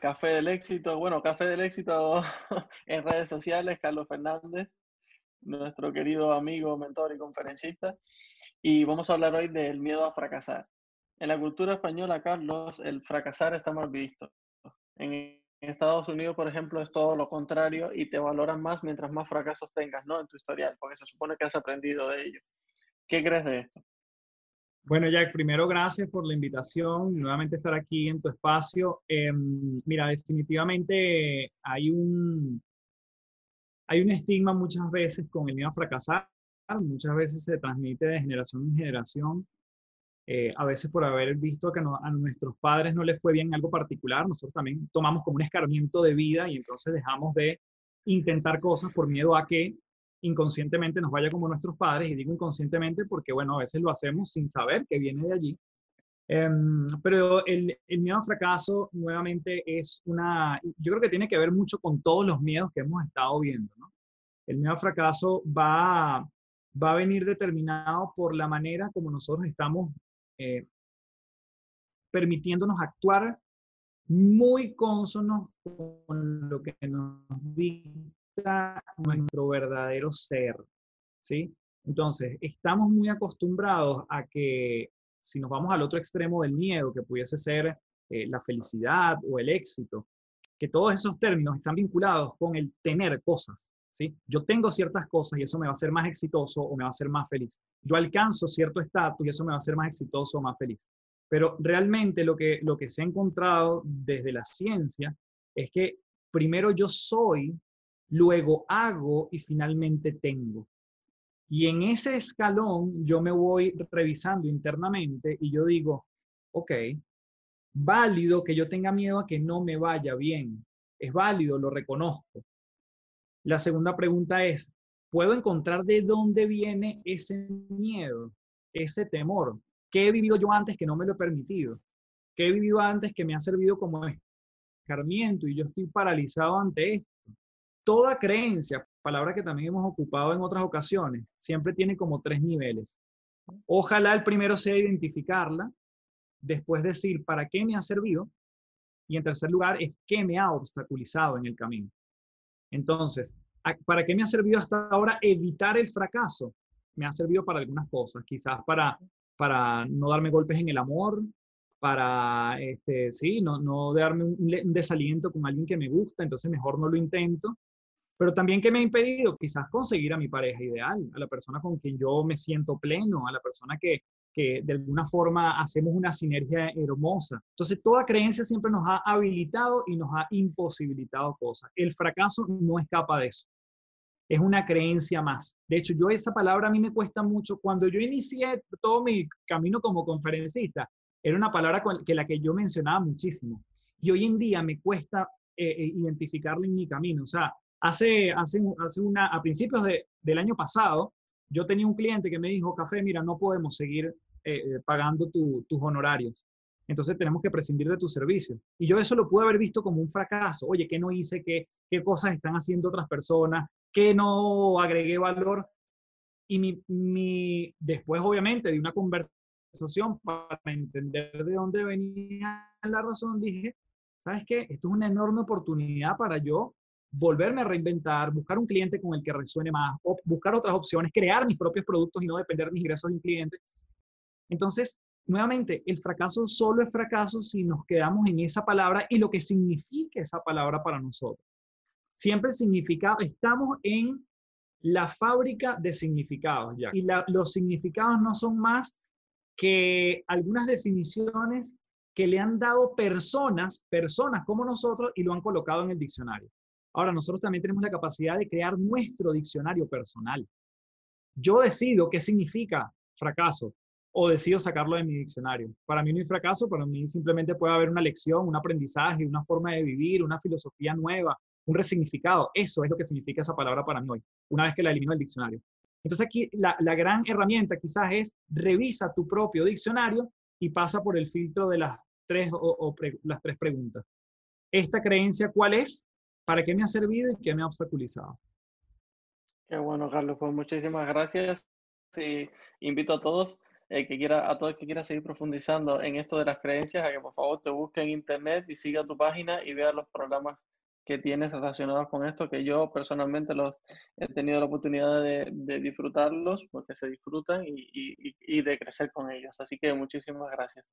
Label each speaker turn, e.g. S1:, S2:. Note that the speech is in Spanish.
S1: Café del Éxito. Bueno, Café del Éxito en redes sociales, Carlos Fernández, nuestro querido amigo, mentor y conferencista. Y vamos a hablar hoy del miedo a fracasar. En la cultura española, Carlos, el fracasar está mal visto. En Estados Unidos, por ejemplo, es todo lo contrario y te valoran más mientras más fracasos tengas, ¿no? En tu historial, porque se supone que has aprendido de ello. ¿Qué crees de esto?
S2: Bueno, Jack, primero gracias por la invitación, nuevamente estar aquí en tu espacio. Em, mira, definitivamente hay un, hay un estigma muchas veces con el miedo a fracasar, muchas veces se transmite de generación en generación, eh, a veces por haber visto que a nuestros padres no les fue bien algo particular, nosotros también tomamos como un escarmiento de vida y entonces dejamos de intentar cosas por miedo a que inconscientemente nos vaya como nuestros padres, y digo inconscientemente porque, bueno, a veces lo hacemos sin saber que viene de allí. Em, pero el, el, miedo al fracaso nuevamente es una, yo creo que tiene que ver mucho con todos los miedos que hemos estado viendo, ¿no? El miedo al fracaso va, va a venir determinado por la manera como nosotros estamos eh, permitiéndonos actuar muy consonos con lo que nos dice nuestro verdadero ser, ¿sí? Entonces, estamos muy acostumbrados a que si nos vamos al otro extremo del miedo, que pudiese ser eh, la felicidad o el éxito, que todos esos términos están vinculados con el tener cosas, ¿sí? Yo tengo ciertas cosas y eso me va a hacer más exitoso o me va a hacer más feliz. Yo alcanzo cierto estatus y eso me va a hacer más exitoso o más feliz. Pero realmente lo que, lo que se ha encontrado desde la ciencia es que primero yo soy luego hago y finalmente tengo. Y en ese escalón yo me voy revisando internamente y yo digo, ok, válido que yo tenga miedo a que no me vaya bien. Es válido, lo reconozco. La segunda pregunta es, ¿puedo encontrar de dónde viene ese miedo, ese temor? ¿Qué he vivido yo antes que no me lo he permitido? ¿Qué he vivido antes que me ha servido como escarmiento y yo estoy paralizado ante esto? Toda creencia, palabra que también hemos ocupado en otras ocasiones, siempre tiene como tres niveles. Ojalá el primero sea identificarla, después decir para qué me ha servido y en tercer lugar es qué me ha obstaculizado en el camino. Entonces, ¿para qué me ha servido hasta ahora evitar el fracaso? Me ha servido para algunas cosas, quizás para, para no darme golpes en el amor, para, este, sí, no, no darme un desaliento con alguien que me gusta, entonces mejor no lo intento pero también que me ha impedido quizás conseguir a mi pareja ideal, a la persona con quien yo me siento pleno, a la persona que, que de alguna forma hacemos una sinergia hermosa. Entonces, toda creencia siempre nos ha habilitado y nos ha imposibilitado cosas. El fracaso no escapa de eso. Es una creencia más. De hecho, yo esa palabra a mí me cuesta mucho. Cuando yo inicié todo mi camino como conferencista, era una palabra que la que yo mencionaba muchísimo. Y hoy en día me cuesta eh, eh, en mi camino. O sea, Hace, hace, hace una, a principios de, del año pasado, yo tenía un cliente que me dijo, Café, mira, no podemos seguir eh, eh, pagando tus honorarios. Entonces tenemos que prescindir de tu servicio. Y yo eso lo pude haber visto como un fracaso. Oye, ¿qué no hice? ¿Qué, qué cosas están haciendo otras personas? ¿Qué no agregué valor? Y mi, mi, después, obviamente, de una conversación para entender de dónde venía la razón, dije, ¿sabes qué? Esto es una enorme oportunidad para yo volverme a reinventar, buscar un cliente con el que resuene más, o buscar otras opciones, crear mis propios productos y no depender de mis ingresos de un cliente. Entonces, nuevamente, el fracaso solo es fracaso si nos quedamos en esa palabra y lo que significa esa palabra para nosotros. Siempre significa, estamos en la fábrica de significados ya. Y los significados no son más que algunas definiciones que le han dado personas, personas como nosotros, y lo han colocado en el diccionario. Ahora, nosotros también tenemos la capacidad de crear nuestro diccionario personal. Yo decido qué significa fracaso. o decido sacarlo de mi diccionario. Para mí no hay fracaso, para mí simplemente puede haber una lección, un aprendizaje, una forma de vivir, una filosofía nueva, un resignificado. Eso es lo que significa esa palabra para mí hoy, una vez que la elimino del diccionario. Entonces aquí la, gran herramienta quizás es revisa tu propio diccionario y pasa por el filtro de las tres, o, las tres preguntas. ¿Esta creencia cuál es? ¿Para qué me ha servido y qué me ha obstaculizado?
S1: Qué bueno, Carlos. Pues muchísimas gracias. Y invito a todos eh, que quiera, a todos que quieran seguir profundizando en esto de las creencias, a que por favor te busque en internet y siga tu página y vea los programas que tienes relacionados con esto, que yo personalmente los he tenido la oportunidad de, disfrutarlos porque se disfrutan y, y de crecer con ellos. Así que muchísimas gracias.